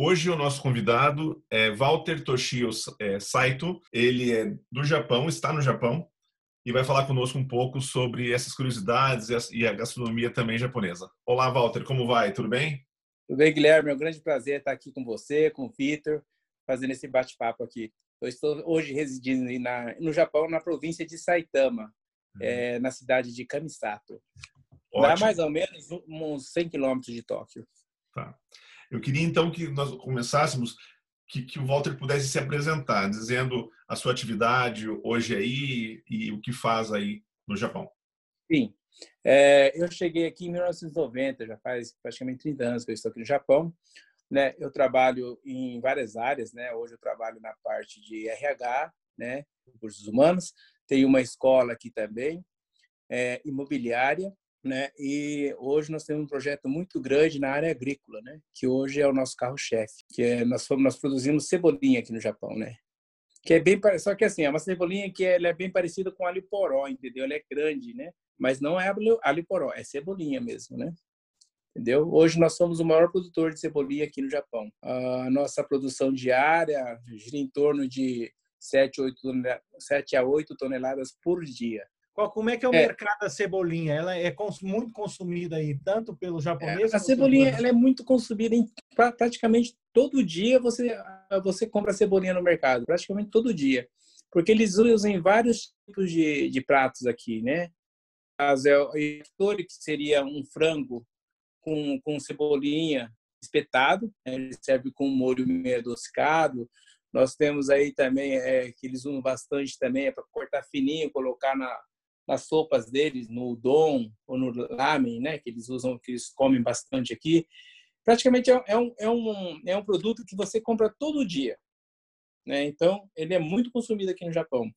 Hoje o nosso convidado é Walter Toshio é, Saito. Ele é do Japão, está no Japão e vai falar conosco um pouco sobre essas curiosidades e a gastronomia também japonesa. Olá, Walter, como vai? Tudo bem? Tudo bem, Guilherme. É um grande prazer estar aqui com você, com o Vitor, fazendo esse bate-papo aqui. Eu estou hoje residindo na, no Japão, na província de Saitama, uhum. é, na cidade de Kamisato. Ótimo. Dá mais ou menos uns 100 quilômetros de Tóquio. Tá. Eu queria então que nós começássemos que, que, o Walter pudesse se apresentar, dizendo a sua atividade hoje aí e o que faz aí no Japão. Sim, é, eu cheguei aqui em 1990, já faz praticamente 30 anos que eu estou aqui no Japão. Né? Eu trabalho em várias áreas, né? Hoje eu trabalho na parte de RH, né? Recursos humanos. Tenho uma escola aqui também, é, imobiliária né? E hoje nós temos um projeto muito grande na área agrícola, né? Que hoje é o nosso carro-chefe, que é nós fomos, nós produzimos cebolinha aqui no Japão, né? Que é bem só que assim é uma cebolinha que ela é bem parecida com alho poró, entendeu? Ela é grande, né? Mas não é alho poró, é cebolinha mesmo, né? Entendeu? Hoje nós somos o maior produtor de cebolinha aqui no Japão. A nossa produção diária gira em torno de 7, 8 7 a 8 toneladas por dia. Como é que é o é. mercado da cebolinha? Ela é muito consumida aí, tanto pelo japonês... É, a cebolinha ela é muito consumida em praticamente todo dia você, você compra cebolinha no mercado, praticamente todo dia. Porque eles usam vários tipos de, de pratos aqui, né? As, é, o que seria um frango com, com cebolinha espetado, né? ele serve com molho meio adocicado. Nós temos aí também, é, que eles usam bastante também, é para cortar fininho, colocar na, nas sopas deles, no udon ou no ramen, né, que eles usam, que eles comem bastante aqui. Praticamente é, é um, é um, é um produto que você compra todo dia. Né? Então, ele é muito consumido aqui no Japão.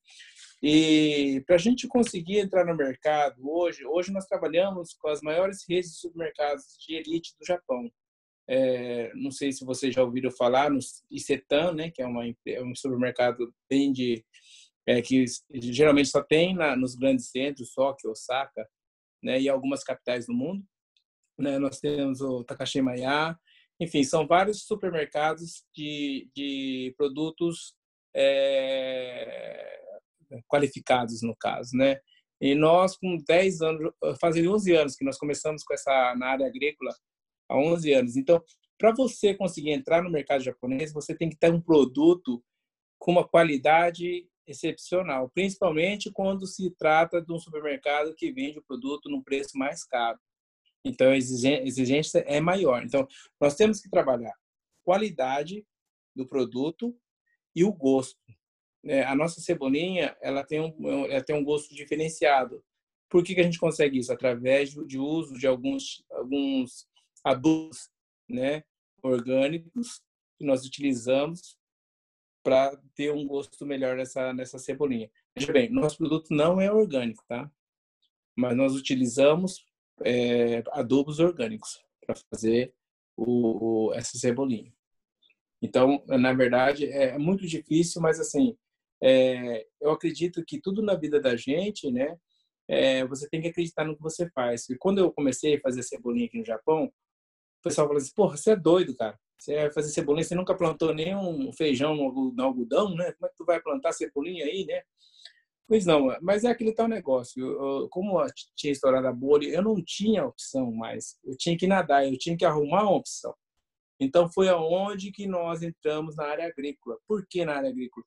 E para a gente conseguir entrar no mercado hoje, hoje nós trabalhamos com as maiores redes de supermercados de elite do Japão. É, não sei se vocês já ouviram falar no Isetan, né, que é, uma, é um supermercado bem de é, que geralmente só tem na, nos grandes centros, Tóquio, Osaka, né, e algumas capitais do mundo. Né, nós temos o Takashimaya, enfim, são vários supermercados de, de produtos é, qualificados, no caso, né? E nós, com 10 anos, fazem 11 anos que nós começamos com essa na área agrícola, há 11 anos. Então, para você conseguir entrar no mercado japonês, você tem que ter um produto com uma qualidade excepcional, principalmente quando se trata de um supermercado que vende o produto num preço mais caro. Então, a exigência é maior. Então, nós temos que trabalhar qualidade do produto e o gosto. É, a nossa cebolinha, ela tem um, ela tem um gosto diferenciado. Por que, que a gente consegue isso? Através de uso de alguns, alguns adubos né, orgânicos que nós utilizamos para ter um gosto melhor nessa, nessa cebolinha. Veja bem, nosso produto não é orgânico, tá? Mas nós utilizamos é, adubos orgânicos para fazer o, o, essa cebolinha. Então, na verdade, é muito difícil, mas assim, é, eu acredito que tudo na vida da gente, né? É, você tem que acreditar no que você faz. E quando eu comecei a fazer cebolinha aqui no Japão, o pessoal falou assim: porra, você é doido, cara. Você vai fazer cebolinha, você nunca plantou nenhum feijão no algodão, né? Como é que tu vai plantar cebolinha aí, né? Pois não, mas é aquele tal negócio. Eu, como tinha estourado a bolha, eu não tinha opção mais. Eu tinha que nadar, eu tinha que arrumar uma opção. Então foi aonde que nós entramos na área agrícola. Por que na área agrícola?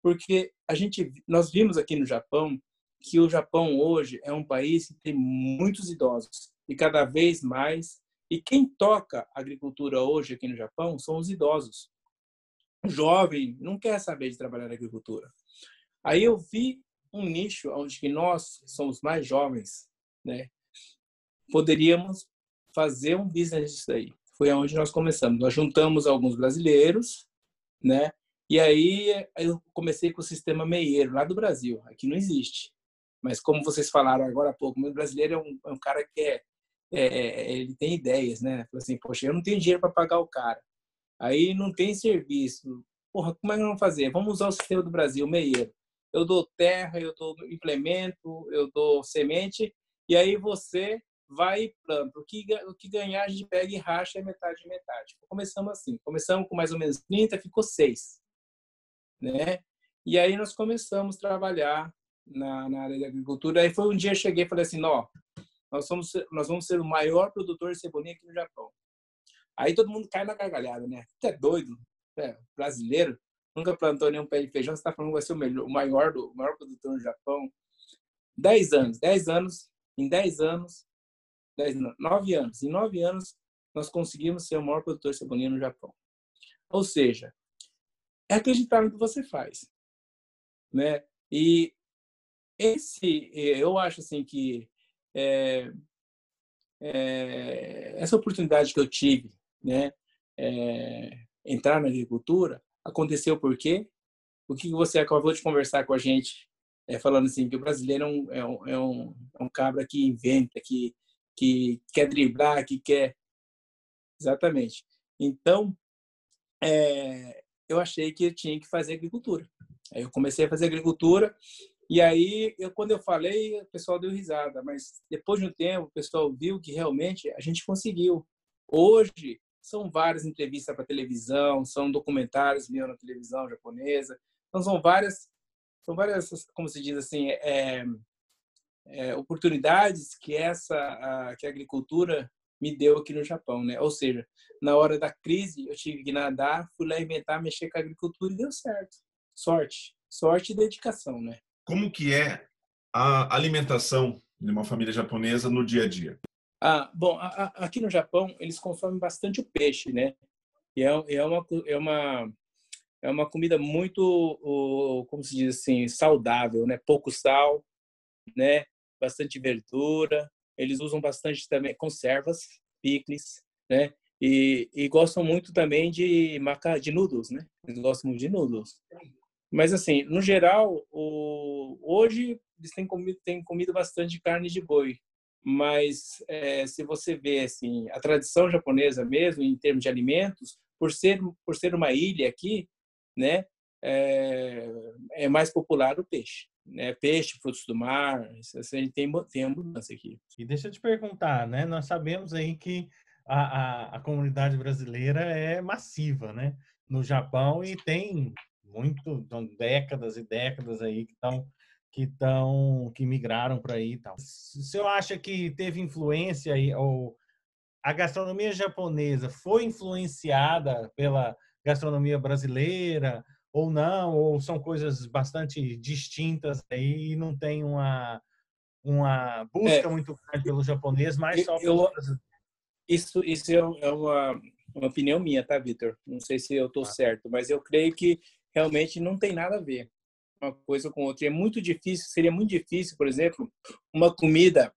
Porque a gente, nós vimos aqui no Japão que o Japão hoje é um país que tem muitos idosos e cada vez mais e quem toca agricultura hoje aqui no Japão são os idosos. O jovem não quer saber de trabalhar na agricultura. Aí eu vi um nicho onde que nós somos mais jovens, né? Poderíamos fazer um business disso aí. Foi onde nós começamos. Nós juntamos alguns brasileiros, né? E aí eu comecei com o sistema meieiro, lá do Brasil. Aqui não existe. Mas como vocês falaram agora há pouco, o brasileiro é um, é um cara que é, é, é, ele tem ideias, né? Fala assim, poxa, eu não tenho dinheiro para pagar o cara. Aí não tem serviço. Porra, como é que vamos fazer? Vamos usar o sistema do Brasil, meieiro. Eu dou terra, eu dou implemento, eu dou semente, e aí você vai e planta. O que, o que ganhar, a gente pega e racha é metade de metade. Começamos assim. Começamos com mais ou menos 30, ficou 6 né? E aí nós começamos a trabalhar na, na área da agricultura. Aí foi um dia eu cheguei e falei assim, ó, nós somos nós vamos ser o maior produtor de cebolinha aqui no Japão. Aí todo mundo cai na gargalhada, né? Você é doido, é, brasileiro, nunca plantou nenhum pé de feijão, você está falando que vai ser o, melhor, o maior do o maior produtor no Japão. Dez anos, dez anos, em dez anos, dez, nove anos, em nove anos nós conseguimos ser o maior produtor de cebolinha no Japão. Ou seja, é acreditar no que você faz, né? E esse, eu acho assim que é, é, essa oportunidade que eu tive, né, é, entrar na agricultura, aconteceu por quê? O que você acabou de conversar com a gente, é, falando assim que o brasileiro é um, é um, é um, é um cabra que inventa, que, que quer driblar, que quer... Exatamente. Então, é, eu achei que eu tinha que fazer agricultura. Aí eu comecei a fazer agricultura e aí eu, quando eu falei, o pessoal deu risada, mas depois de um tempo o pessoal viu que realmente a gente conseguiu. Hoje são várias entrevistas para televisão, são documentários meio na televisão japonesa, então são várias, são várias, como se diz assim, é, é, oportunidades que essa a, que a agricultura me deu aqui no Japão, né? Ou seja, na hora da crise, eu tive que nadar, fui lá inventar, mexer com a agricultura e deu certo. Sorte, sorte e dedicação, né? Como que é a alimentação de uma família japonesa no dia a dia? Ah, bom, a, a, aqui no Japão eles consomem bastante o peixe, né? E é, é uma é uma é uma comida muito, como se diz assim, saudável, né? Pouco sal, né? Bastante verdura, eles usam bastante também conservas, picles, né? E, e gostam muito também de maca de noodles, né? Eles gostam muito de noodles. Mas assim, no geral, o, hoje eles têm comido, têm comido bastante carne de boi. Mas é, se você vê assim, a tradição japonesa mesmo em termos de alimentos, por ser por ser uma ilha aqui, né? É, é mais popular o peixe né, peixe, frutos do mar, a gente tem, tem abundância aqui. E deixa eu te perguntar, né? Nós sabemos aí que a, a, a comunidade brasileira é massiva, né? No Japão e tem muito, então, décadas e décadas aí que estão que estão que migraram para aí e tal. Se eu acha que teve influência aí ou a gastronomia japonesa foi influenciada pela gastronomia brasileira ou não, ou são coisas bastante distintas aí e não tem uma, uma busca é, muito grande pelo japonês, mas só eu, Isso, isso é, é uma, uma opinião minha, tá, Vitor? Não sei se eu estou ah. certo, mas eu creio que realmente não tem nada a ver uma coisa com outra. E é muito difícil, seria muito difícil, por exemplo, uma comida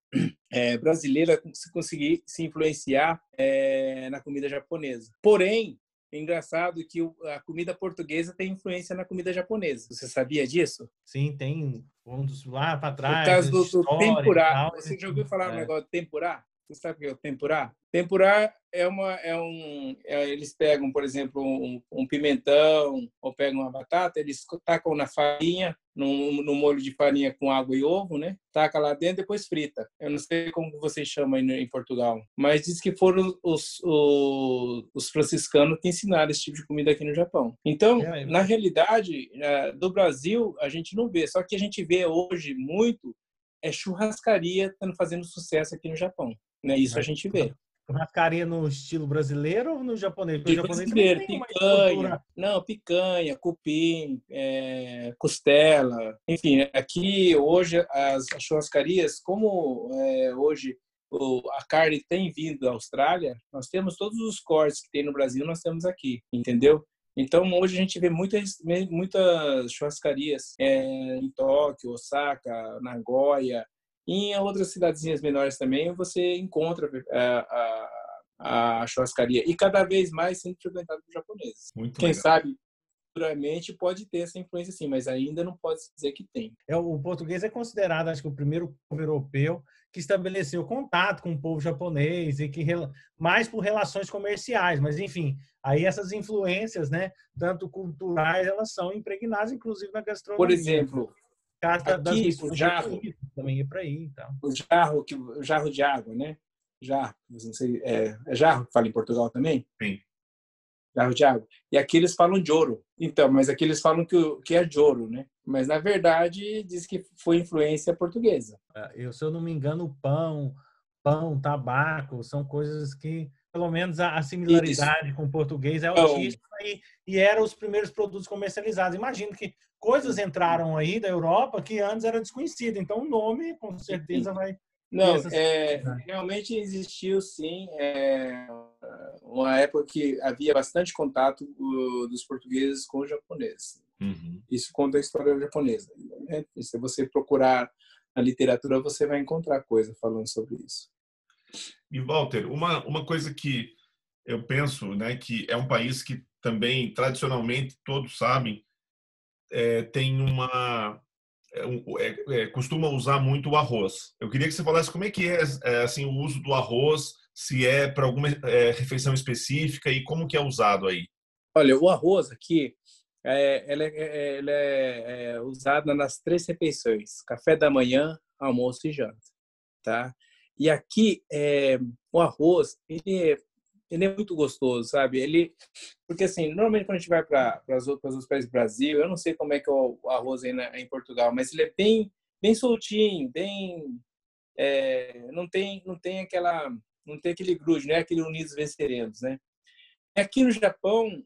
é, brasileira se conseguir se influenciar é, na comida japonesa. Porém, é engraçado que a comida portuguesa tem influência na comida japonesa. Você sabia disso? Sim, tem. Vamos lá para trás. Por causa do, do tempurá. Você já ouviu falar é. um negócio de tempurá? Você sabe o que é o tempurá? Tempurá é uma é um é, eles pegam, por exemplo, um, um, pimentão ou pegam uma batata, eles tacam na farinha, no, no molho de farinha com água e ovo, né? Taca lá dentro, depois frita. Eu não sei como vocês chamam aí em Portugal, mas diz que foram os, os, os franciscanos que ensinaram esse tipo de comida aqui no Japão. Então, é, é. na realidade, é, do Brasil a gente não vê, só que a gente vê hoje muito é churrascaria estando fazendo sucesso aqui no Japão. Né? Isso a gente vê. Churrascaria no estilo brasileiro ou no japonês? Porque brasileiro, picanha. Não, picanha, cupim, é, costela. Enfim, aqui hoje as, as churrascarias, como é, hoje a carne tem vindo da Austrália, nós temos todos os cortes que tem no Brasil, nós temos aqui, entendeu? Então, hoje a gente vê muitas, muitas churrascarias é, em Tóquio, Osaka, Nagoya, e em outras cidadezinhas menores também você encontra a, é, a, a churrascaria. E cada vez mais sendo frequentado por japoneses. Muito Quem legal. sabe futuramente pode ter essa influência sim, mas ainda não pode dizer que tem. É, o português é considerado, acho que, o primeiro povo europeu que estabeleceu contato com o povo japonês e que mais por relações comerciais, mas enfim, aí essas influências, né, tanto culturais, elas são impregnadas inclusive na gastronomia. Por exemplo, aqui, o jarro também é para aí, então. O jarro que o jarro de água, né? Jarro, não sei, é, é jarro que fala em Portugal também? Sim jarro de água. E aqui eles falam de ouro. Então, mas aqui eles falam que, que é de ouro, né? Mas na verdade diz que foi influência portuguesa. É, eu, se eu não me engano, pão, pão, tabaco, são coisas que pelo menos a, similaridade Isso. com o português é altíssima e, e eram os primeiros produtos comercializados. Imagino que coisas entraram aí da Europa que antes era desconhecido. Então o nome com certeza vai não, é, realmente existiu sim é, uma época que havia bastante contato dos portugueses com os japoneses. Uhum. Isso conta a história japonesa. Né? Se você procurar na literatura, você vai encontrar coisa falando sobre isso. E Walter, uma uma coisa que eu penso, né, que é um país que também tradicionalmente todos sabem é, tem uma é, é, é, costuma usar muito o arroz. Eu queria que você falasse como é que é, é assim o uso do arroz, se é para alguma é, refeição específica e como que é usado aí. Olha, o arroz aqui, é, ela, é, ela é, usada nas três refeições: café da manhã, almoço e janta, tá? E aqui o arroz ele ele é muito gostoso, sabe? Ele, porque assim, normalmente quando a gente vai para os outros países do Brasil, eu não sei como é que é o arroz aí na, em Portugal, mas ele é bem, bem soltinho, bem, é, não tem, não tem aquela, não tem aquele grude, não é aquele unidos venceremos, né? Aqui no Japão,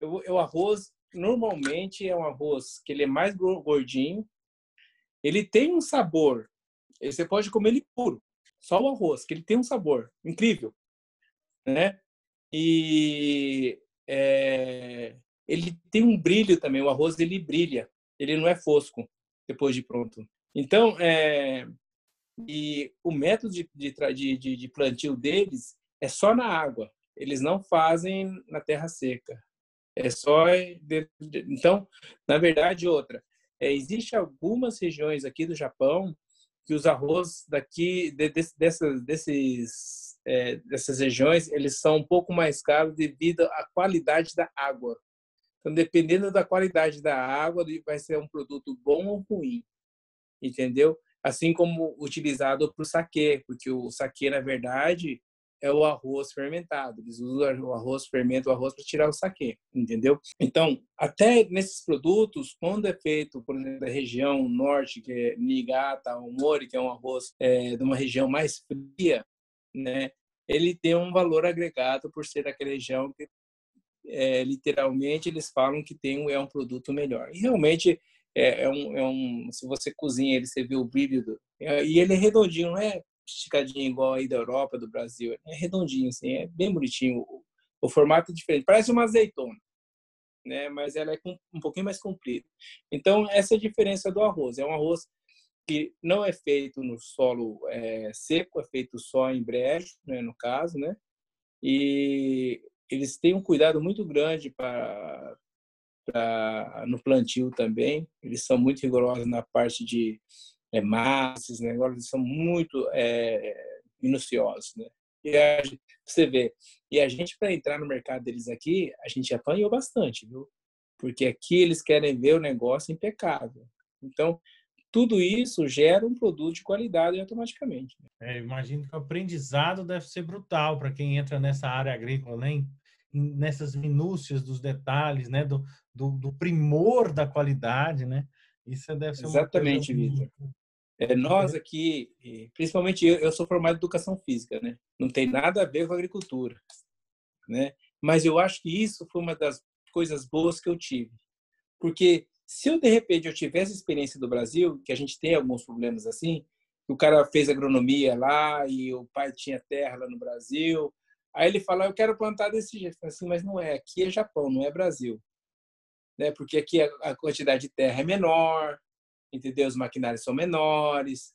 o arroz normalmente é um arroz que ele é mais gordinho, ele tem um sabor, você pode comer ele puro, só o arroz, que ele tem um sabor incrível né? E é, ele tem um brilho também. O arroz ele brilha, ele não é fosco depois de pronto. Então, é, e o método de, de, de, de plantio deles é só na água. Eles não fazem na terra seca. É só então, na verdade, outra. É, existe algumas regiões aqui do Japão que os arroz daqui de, de, dessas, desses é, dessas regiões, eles são um pouco mais caros devido à qualidade da água. Então, dependendo da qualidade da água, vai ser um produto bom ou ruim, entendeu? Assim como utilizado para o saquê, porque o saquê, na verdade, é o arroz fermentado. Eles usam o arroz, fermentam o arroz para tirar o saquê, entendeu? Então, até nesses produtos, quando é feito, por exemplo, da região norte, que é Niigata, ou Mori, que é um arroz é, de uma região mais fria, né, ele tem um valor agregado por ser daquela região que é, literalmente eles falam que tem é um produto melhor. E realmente é, é, um, é um, se você cozinha ele, você vê o brilho do, e ele é redondinho, não é esticadinho igual aí da Europa, do Brasil, é redondinho, assim, é bem bonitinho. O, o formato é diferente, parece uma azeitona, né? Mas ela é um pouquinho mais comprida. Então essa é a diferença do arroz. É um arroz que não é feito no solo é, seco, é feito só em brejo, né, no caso, né? E eles têm um cuidado muito grande para no plantio também. Eles são muito rigorosos na parte de é, massas, né? Agora eles são muito é, minuciosos, né? E a, você vê, e a gente para entrar no mercado deles aqui, a gente apanhou bastante, viu? Porque aqui eles querem ver o negócio impecável. Então, tudo isso gera um produto de qualidade automaticamente. Né? É, imagino que o aprendizado deve ser brutal para quem entra nessa área agrícola, né? nessas minúcias dos detalhes, né? Do, do, do, primor da qualidade, né? Isso deve ser exatamente, Vitor. É, nós aqui, principalmente eu, eu sou formado em educação física, né? Não tem nada a ver com agricultura, né? Mas eu acho que isso foi uma das coisas boas que eu tive, porque se eu, de repente, eu tivesse experiência do Brasil, que a gente tem alguns problemas assim, o cara fez agronomia lá e o pai tinha terra lá no Brasil, aí ele fala, eu quero plantar desse jeito. assim, mas não é, aqui é Japão, não é Brasil. Né? Porque aqui a quantidade de terra é menor, entendeu? Os maquinários são menores,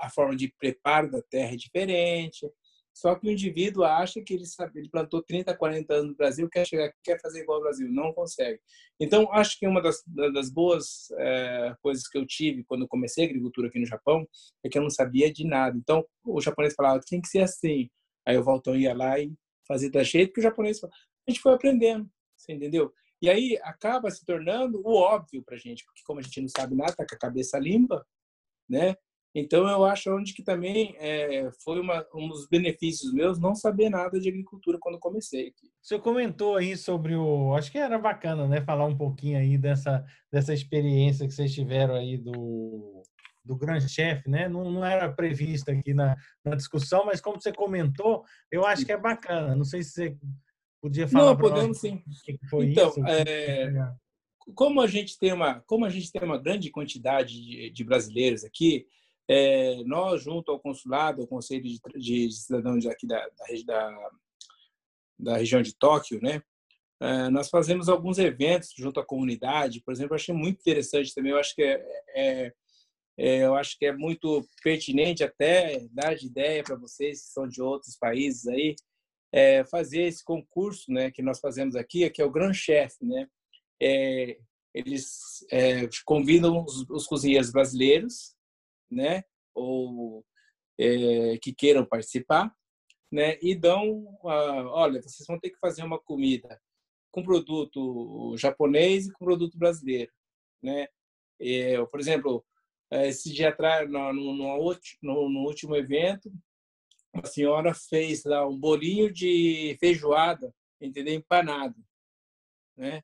a forma de preparo da terra é diferente. Só que o indivíduo acha que ele sabe, ele plantou 30, 40 anos no Brasil, quer chegar, quer fazer igual ao Brasil, não consegue. Então, acho que uma das, das boas é, coisas que eu tive quando comecei a agricultura aqui no Japão é que eu não sabia de nada. Então, o japonês falava, tem que ser assim. Aí o Valtão ia lá e fazia da jeito que o japonês falava. A gente foi aprendendo, você entendeu? E aí acaba se tornando o óbvio para a gente, porque como a gente não sabe nada, tá com a cabeça limpa, né? Então, eu acho onde que também é, foi uma, um dos benefícios meus não saber nada de agricultura quando comecei aqui. Você comentou aí sobre o... Acho que era bacana, né? Falar um pouquinho aí dessa, dessa experiência que vocês tiveram aí do, do grande chefe, né? Não, não era previsto aqui na, na discussão, mas como você comentou, eu acho que é bacana. Não sei se você podia falar Não, podemos sim. Então, isso, é, como a gente tem uma, como a gente tem uma grande quantidade de, de brasileiros aqui, é, nós, junto ao consulado, ao Conselho de, de Cidadãos aqui da, da, da, da região de Tóquio, né, é, nós fazemos alguns eventos junto à comunidade. Por exemplo, eu achei muito interessante também. Eu acho que é, é, é eu acho que é muito pertinente até dar de ideia para vocês que são de outros países aí é, fazer esse concurso, né, que nós fazemos aqui, que é o Grand Chef, né. É, eles é, convidam os, os cozinheiros brasileiros né? Ou é, que queiram participar, né? E dão, olha, vocês vão ter que fazer uma comida com produto japonês e com produto brasileiro, né? É, por exemplo, esse dia atrás, no, no, no último evento, a senhora fez lá um bolinho de feijoada, entendeu? Empanado, né?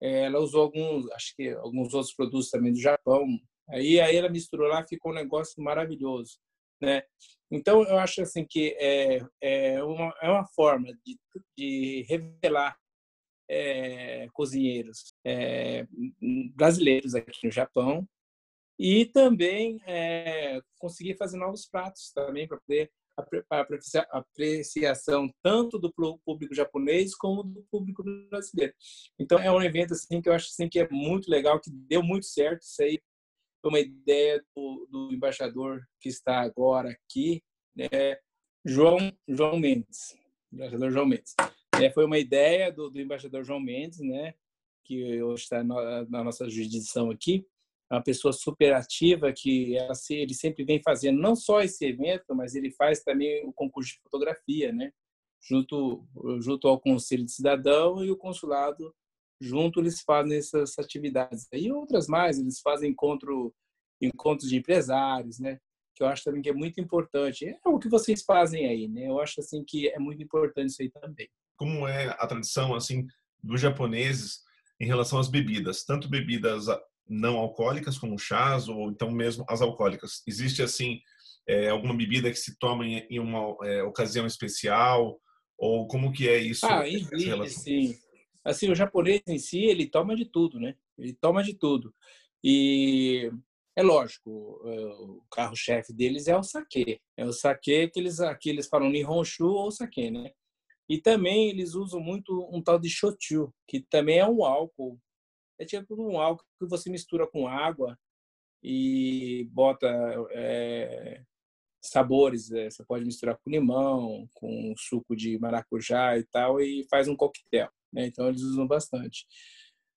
Ela usou alguns, acho que alguns outros produtos também do Japão, Aí, aí ela misturou lá, ficou um negócio maravilhoso, né? Então, eu acho assim que é, é, uma, é uma forma de, de revelar é, cozinheiros é, brasileiros aqui no Japão e também é, conseguir fazer novos pratos também para poder a apreciação tanto do público japonês como do público brasileiro. Então é um evento assim que eu acho assim que é muito legal, que deu muito certo, isso aí foi uma ideia do, do, embaixador que está agora aqui, né, João, João Mendes, embaixador João Mendes. É, foi uma ideia do, do, embaixador João Mendes, né, que hoje está na, na nossa jurisdição aqui, uma pessoa super ativa que ela, ele sempre vem fazendo não só esse evento, mas ele faz também o concurso de fotografia, né? Junto, junto ao Conselho de Cidadão e o Consulado junto eles fazem essas atividades. E outras mais, eles fazem encontro, encontros de empresários, né? Que eu acho também que é muito importante. É o que vocês fazem aí, né? Eu acho assim que é muito importante isso aí também. Como é a tradição assim dos japoneses em relação às bebidas, tanto bebidas não alcoólicas como chás ou então mesmo as alcoólicas. Existe assim é, alguma bebida que se toma em, em uma é, ocasião especial ou como que é isso? Ah, existe, sim assim, o japonês em si, ele toma de tudo, né? Ele toma de tudo. E é lógico, é, o carro-chefe deles é o saquê. É o saquê que eles, aqui eles falam Nihonshu ou saquê, né? E também eles usam muito um tal de shochu, que também é um álcool. É tipo um álcool que você mistura com água e bota é, sabores. É, você pode misturar com limão, com suco de maracujá e tal, e faz um coquetel né? Então eles usam bastante.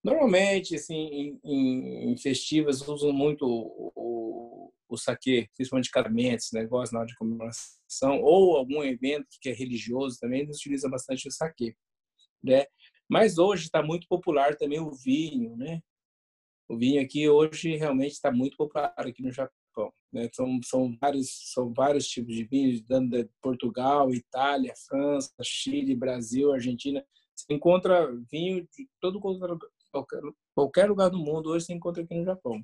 Normalmente, assim, em, em festivas usam muito o, o, o saque, principalmente casamentos, negócios na hora de comemoração, ou algum evento que é religioso também, eles utilizam bastante o saque, né? Mas hoje está muito popular também o vinho, né? O vinho aqui hoje realmente está muito popular aqui no Japão. Né? São, são, vários, são vários tipos de vinhos, de Portugal, Itália, França, Chile, Brasil, Argentina. Você encontra vinho de todo qualquer, qualquer lugar do mundo, hoje você encontra aqui no Japão.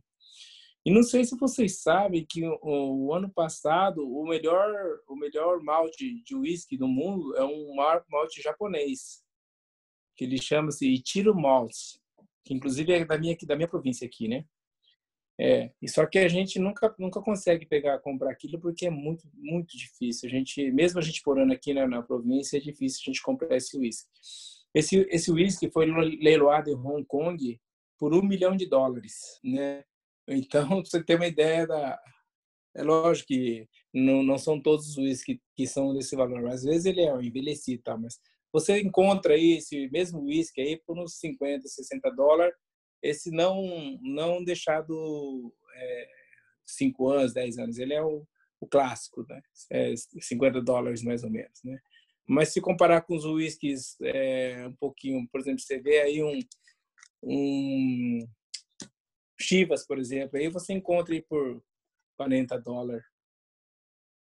E não sei se vocês sabem que o, o ano passado o melhor o melhor malte de uísque do mundo é um malte japonês, que ele chama-se Ichiro Malt, que inclusive é da minha da minha província aqui, né? É, e só que a gente nunca nunca consegue pegar comprar aquilo porque é muito muito difícil. A gente mesmo a gente morando aqui na, na província é difícil a gente comprar esse uísque. Esse esse whisky foi leiloado em Hong Kong por um milhão de dólares, né? Então você tem uma ideia da é lógico que Não, não são todos os uísques que, que são desse valor. Às vezes ele é envelhecido, tá? mas você encontra aí esse mesmo uísque aí por uns 50, 60 dólares, esse não não deixado é, 5 anos, 10 anos, ele é o, o clássico, né? É 50 dólares mais ou menos, né? Mas se comparar com os uísques é, um pouquinho, por exemplo, você vê aí um, um Chivas, por exemplo, aí você encontra aí por 40 dólares.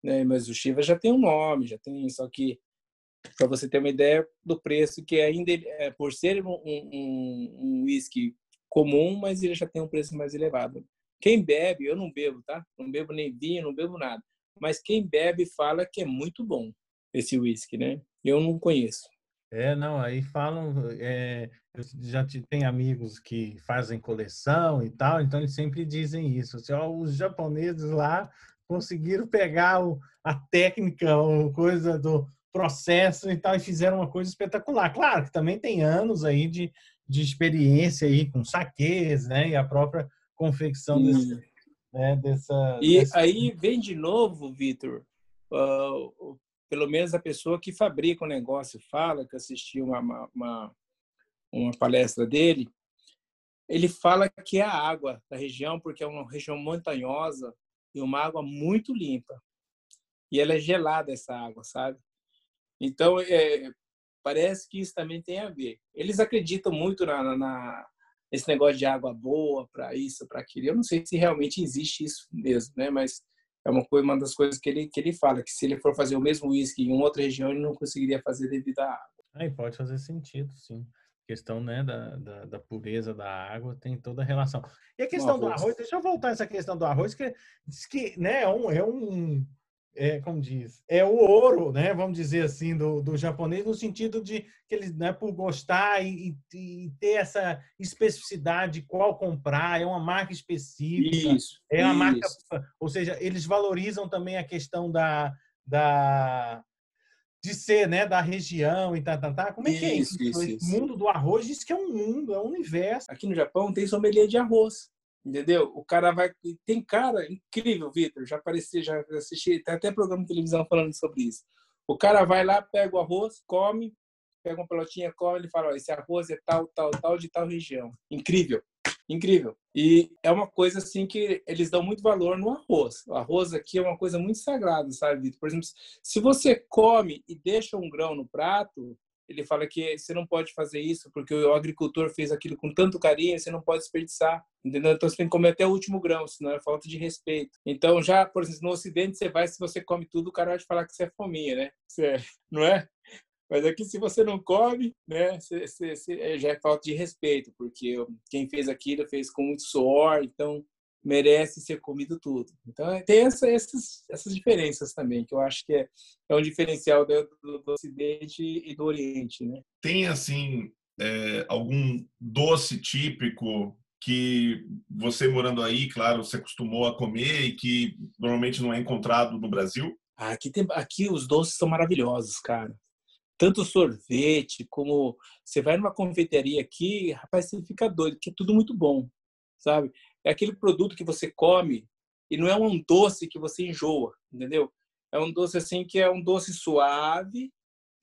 Né? Mas o Chivas já tem um nome, já tem, só que para você ter uma ideia do preço que ainda é, por ser um, um, um whisky comum, mas ele já tem um preço mais elevado. Quem bebe, eu não bebo, tá? Não bebo nem vinho, não bebo nada. Mas quem bebe fala que é muito bom esse whisky, né? Eu não conheço. É, não, aí falam, é, eu já tem amigos que fazem coleção e tal, então eles sempre dizem isso. Assim, ó, os japoneses lá conseguiram pegar o, a técnica, a coisa do processo e tal, e fizeram uma coisa espetacular. Claro que também tem anos aí de, de experiência aí com saques, né? E a própria confecção desse, né, dessa. E dessa... aí vem de novo, Vitor, uh, pelo menos a pessoa que fabrica o negócio fala, que assistiu uma, uma, uma palestra dele, ele fala que é a água da região, porque é uma região montanhosa e uma água muito limpa. E ela é gelada, essa água, sabe? Então, é, parece que isso também tem a ver. Eles acreditam muito na, na esse negócio de água boa para isso, para aquilo. Eu não sei se realmente existe isso mesmo, né? Mas é uma, coisa, uma das coisas que ele, que ele fala, que se ele for fazer o mesmo uísque em outra região, ele não conseguiria fazer devido à água. Aí pode fazer sentido, sim. A questão né, da, da, da, pureza da água tem toda a relação. E a questão do arroz, deixa eu voltar essa questão do arroz, que diz que né, é um, é um é, como diz, é o ouro, né? Vamos dizer assim, do, do japonês, no sentido de que eles, né, por gostar e, e, ter essa especificidade, qual comprar, é uma marca específica. Isso. É uma isso. marca, ou seja, eles valorizam também a questão da, da de ser, né, da região e tá, tá, tá. Como é que é isso? isso, isso? Esse mundo do arroz diz que é um mundo, é um universo. Aqui no Japão tem sommelier de arroz. Entendeu? O cara vai. Tem cara incrível, Vitor. Já apareci, já assisti, tem até programa de televisão falando sobre isso. O cara vai lá, pega o arroz, come, pega uma pelotinha, come, ele fala: esse arroz é tal, tal, tal, de tal região. Incrível, incrível. E é uma coisa assim que eles dão muito valor no arroz. O arroz aqui é uma coisa muito sagrada, sabe, Vitor? Por exemplo, se você come e deixa um grão no prato, ele fala que você não pode fazer isso porque o agricultor fez aquilo com tanto carinho, você não pode desperdiçar, entendeu? Então você tem que comer até o último grão, senão é falta de respeito. Então já, por exemplo, no Ocidente você vai, se você come tudo, o cara vai te falar que você é fominha, né? Você, não é? Mas aqui, se você não come, né, é, já é falta de respeito, porque quem fez aquilo fez com muito suor, então merece ser comido tudo. Então, é, tem essa, essas, essas diferenças também, que eu acho que é, é um diferencial do, do, do Ocidente e do Oriente. Né? Tem, assim, é, algum doce típico que você morando aí, claro, você acostumou a comer e que normalmente não é encontrado no Brasil? Aqui, tem, aqui os doces são maravilhosos, cara. Tanto sorvete como você vai numa confeitaria aqui, rapaz, você fica doido, que é tudo muito bom, sabe? É aquele produto que você come e não é um doce que você enjoa, entendeu? É um doce assim que é um doce suave,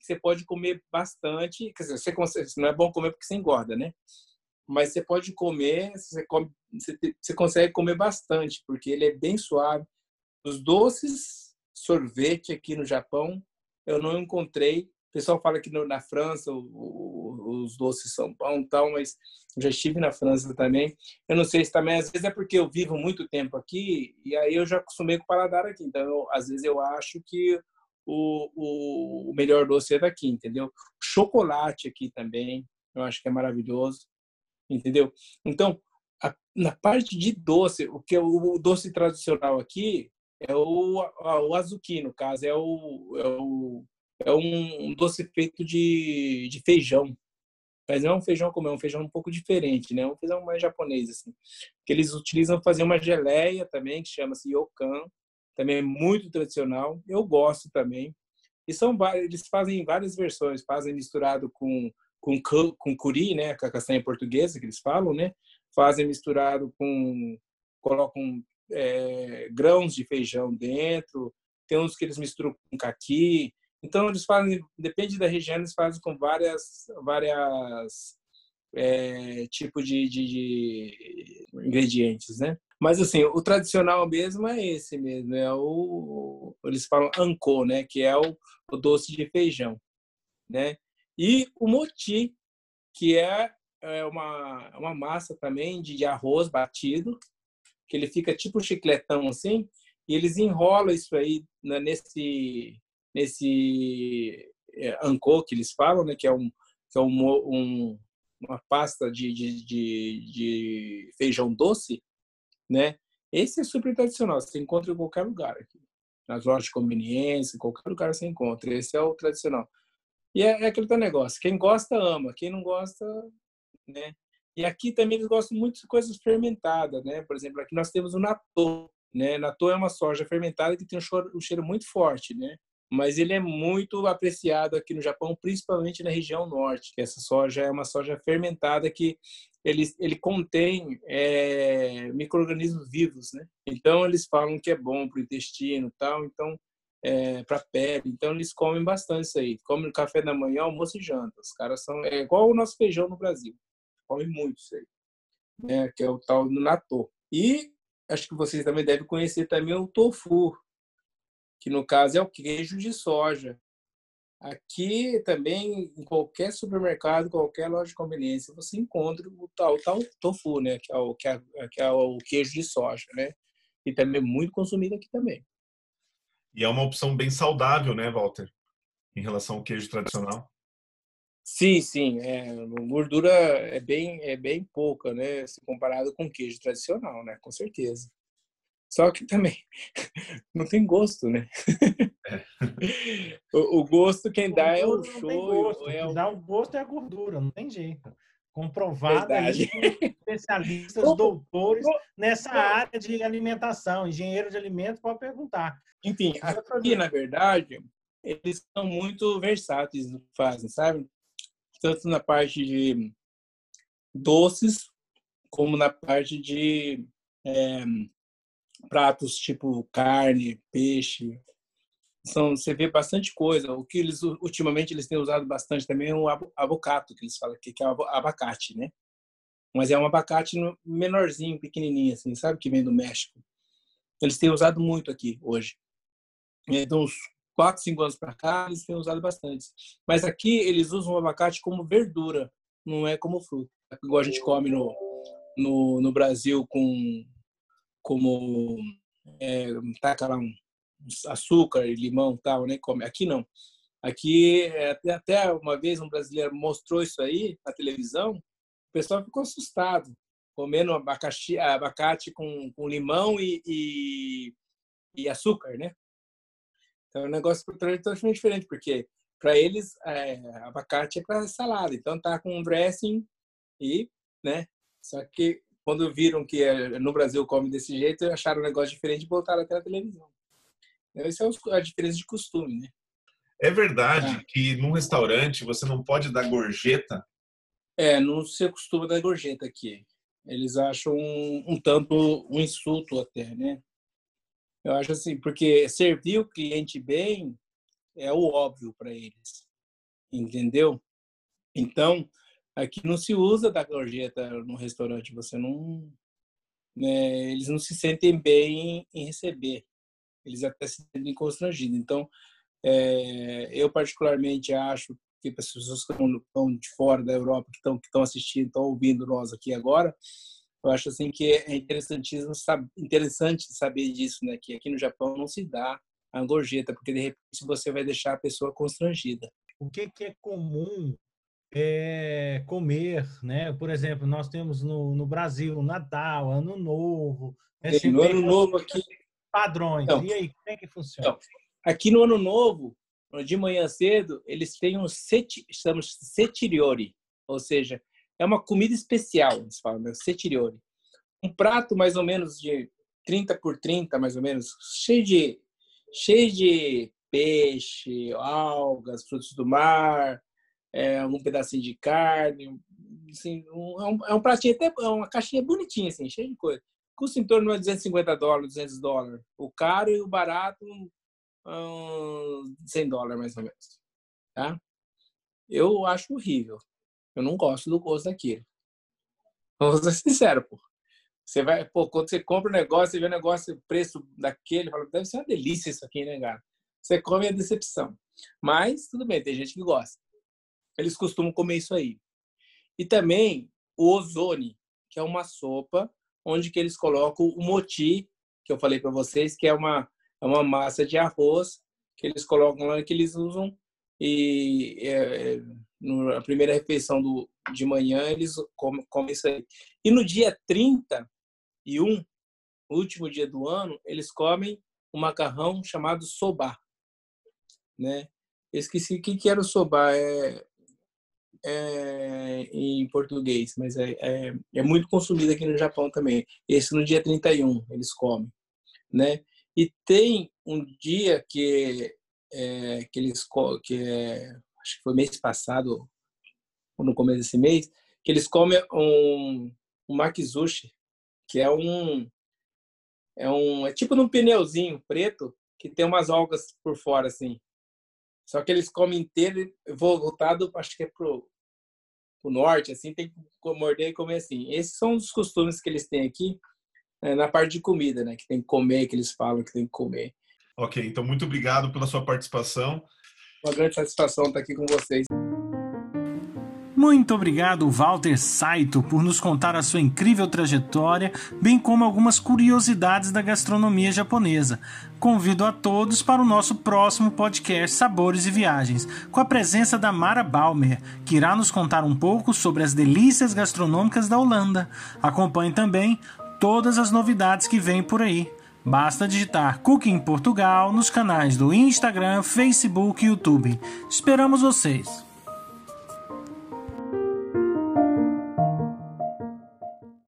que você pode comer bastante. Quer dizer, você não é bom comer porque você engorda, né? Mas você pode comer, você, come, você, você consegue comer bastante, porque ele é bem suave. Os doces, sorvete aqui no Japão, eu não encontrei pessoal fala que no, na França o, o, os doces são bons tal, mas já estive na França também. Eu não sei se também, às vezes é porque eu vivo muito tempo aqui e aí eu já acostumei com o paladar aqui. Então, eu, às vezes eu acho que o, o, melhor doce é daqui, entendeu? Chocolate aqui também, eu acho que é maravilhoso, entendeu? Então, a, na parte de doce, o que é o doce tradicional aqui é o, o azuki, no caso, é o, é o é um doce feito de, de feijão. Mas não é um feijão como é um feijão um pouco diferente, né? É um feijão mais japonês, assim. Que eles utilizam fazer uma geleia também, que chama-se yokan. Também é muito tradicional. Eu gosto também. E são eles fazem várias versões. Fazem misturado com, com, com curi, né? Com a castanha portuguesa, que eles falam, né? Fazem misturado com... Colocam é, grãos de feijão dentro tem uns que eles misturam com caqui. Então eles fazem, depende da região, eles fazem com várias várias é, tipos de, de, de, ingredientes, né? Mas assim, o tradicional mesmo é esse mesmo, é o eles falam anco, né, que é o, o doce de feijão, né? E o moti, que é, é uma uma massa também de, de arroz batido, que ele fica tipo chicletão assim, e eles enrolam isso aí né, nesse nesse é, anco que eles falam, né, que é um que é um, um uma pasta de, de, de, de, feijão doce, né? Esse é super tradicional, você encontra em qualquer lugar aqui. Nas lojas de conveniência, em qualquer lugar você encontra. Esse é o tradicional. E é, é aquele negócio, quem gosta ama, quem não gosta, né? E aqui também eles gostam muito de coisas fermentadas, né? Por exemplo, aqui nós temos o natô, né? Natô é uma soja fermentada que tem um cheiro, um cheiro muito forte, né? Mas ele é muito apreciado aqui no Japão, principalmente na região norte. Essa soja é uma soja fermentada que ele, ele contém é, micro-organismos vivos, né? Então, eles falam que é bom para o intestino tal, então, é, para a pele. Então, eles comem bastante isso aí. Comem café da manhã, almoço e janta. Os caras são... É igual o nosso feijão no Brasil. Comem muito isso aí. Né? Que é o tal do natô. E acho que vocês também devem conhecer também o tofu, que no caso é o queijo de soja. Aqui também, em qualquer supermercado, qualquer loja de conveniência, você encontra o tal, tal tofu, né? Que é, o, que, é, que é o queijo de soja, né? E também é muito consumido aqui também. E é uma opção bem saudável, né, Walter? Em relação ao queijo tradicional. Sim, sim. É, gordura é bem, é bem pouca, né? Se comparado com o queijo tradicional, né? Com certeza. Só que também não tem gosto, né? É. o, o, gosto quem dá é o show. É o... dá o gosto é a gordura, não tem jeito. Comprovado aí, especialistas, doutores nessa área de alimentação, engenheiro de alimentos, pode perguntar. Enfim, aqui, na verdade, eles são muito versáteis no que fazem, sabe? Tanto na parte de doces, como na parte de é, pratos tipo carne, peixe. São, você vê bastante coisa. O que eles ultimamente eles têm usado bastante também é o abocado, que eles falam que é abacate, né? Mas é um abacate menorzinho, pequenininho assim, sabe que vem do México. Eles têm usado muito aqui hoje. Então, uns 4, 5 anos para cá, eles têm usado bastante. Mas aqui eles usam o abacate como verdura, não é como fruta. Igual a gente come no, no, no Brasil com como é, taca lá um açúcar e limão tal, né? Come. Aqui não. Aqui é, até uma vez um brasileiro mostrou isso aí na televisão, o pessoal ficou assustado comendo abacaxi, abacate com, com limão e, e, e, açúcar, né? Então é um negócio totalmente diferente, porque para eles é, abacate é para salada, então tá com um dressing e, né? Só que quando viram que eh, no Brasil come desse jeito, acharam um negócio diferente e voltaram até a televisão. Essa é a diferença de costume, né? É verdade ah. que num restaurante você não pode dar gorjeta? É, não se acostuma dar gorjeta aqui. Eles acham um, um tanto um insulto até, né? Eu acho assim, porque servir o cliente bem é o óbvio para eles, entendeu? Então, Aqui não se usa da gorjeta no restaurante, você não. Né, eles não se sentem bem em receber, eles até se sentem constrangidos. Então, é, eu particularmente acho que as pessoas que estão de fora da Europa, que estão, que estão assistindo, estão ouvindo nós aqui agora, eu acho assim que é interessantíssimo, interessante saber disso, né? Que aqui no Japão não se dá a gorjeta, porque de repente você vai deixar a pessoa constrangida. O que, que é comum é, comer, né? Por exemplo, nós temos no, no Brasil Natal, Ano Novo. Né? no Ano Novo aqui padrões. Então, e aí, como é que funciona? Então, aqui no Ano Novo, de manhã cedo, eles têm um seti, chamamos setiriori, ou seja, é uma comida especial, eles falam, né? setiriori. Um prato mais ou menos de 30 por 30, mais ou menos, cheio de cheio de peixe, algas, frutos do mar, é, um pedacinho de carne, assim, um, é, um, é um pratinho até é uma caixinha bonitinha assim, cheia de coisa. Custa em torno de 250 dólares, 200 dólares. O caro e o barato uns 100 dólares mais ou menos, tá? Eu acho horrível. Eu não gosto do gosto daquilo. Vamos ser sincero, pô. Você vai, pô, quando você compra um negócio, você vê o negócio, o preço daquele, fala, deve ser uma delícia isso aqui, né, cara? Você come a decepção. Mas, tudo bem, tem gente que gosta. Eles costumam comer isso aí. E também o ozone, que é uma sopa onde que eles colocam o moti, que eu falei para vocês, que é uma, é uma massa de arroz que eles colocam lá, que eles usam e é, na primeira refeição do, de manhã eles comem, comem isso aí. E no dia 31, último dia do ano, eles comem um macarrão chamado soba, né? Eu esqueci o que, que era o soba é, é, em português, mas é, é, é, muito consumido aqui no Japão também. Esse no dia 31 eles comem, né? E tem um dia que é, que eles que é, acho que foi mês passado ou no começo desse mês que eles comem um, um makizushi que é um é um é tipo num pneuzinho preto que tem umas algas por fora assim só que eles comem inteiro voltado acho que é pro pro norte assim tem que morder e comer assim esses são os costumes que eles têm aqui é, na parte de comida né que tem que comer que eles falam que tem que comer Ok, então muito obrigado pela sua participação. Uma grande satisfação estar aqui com vocês. Muito obrigado, Walter Saito, por nos contar a sua incrível trajetória, bem como algumas curiosidades da gastronomia japonesa. Convido a todos para o nosso próximo podcast Sabores e Viagens, com a presença da Mara Balmer, que irá nos contar um pouco sobre as delícias gastronômicas da Holanda. Acompanhe também todas as novidades que vêm por aí. Basta digitar Cooking Portugal nos canais do Instagram, Facebook e YouTube. Esperamos vocês!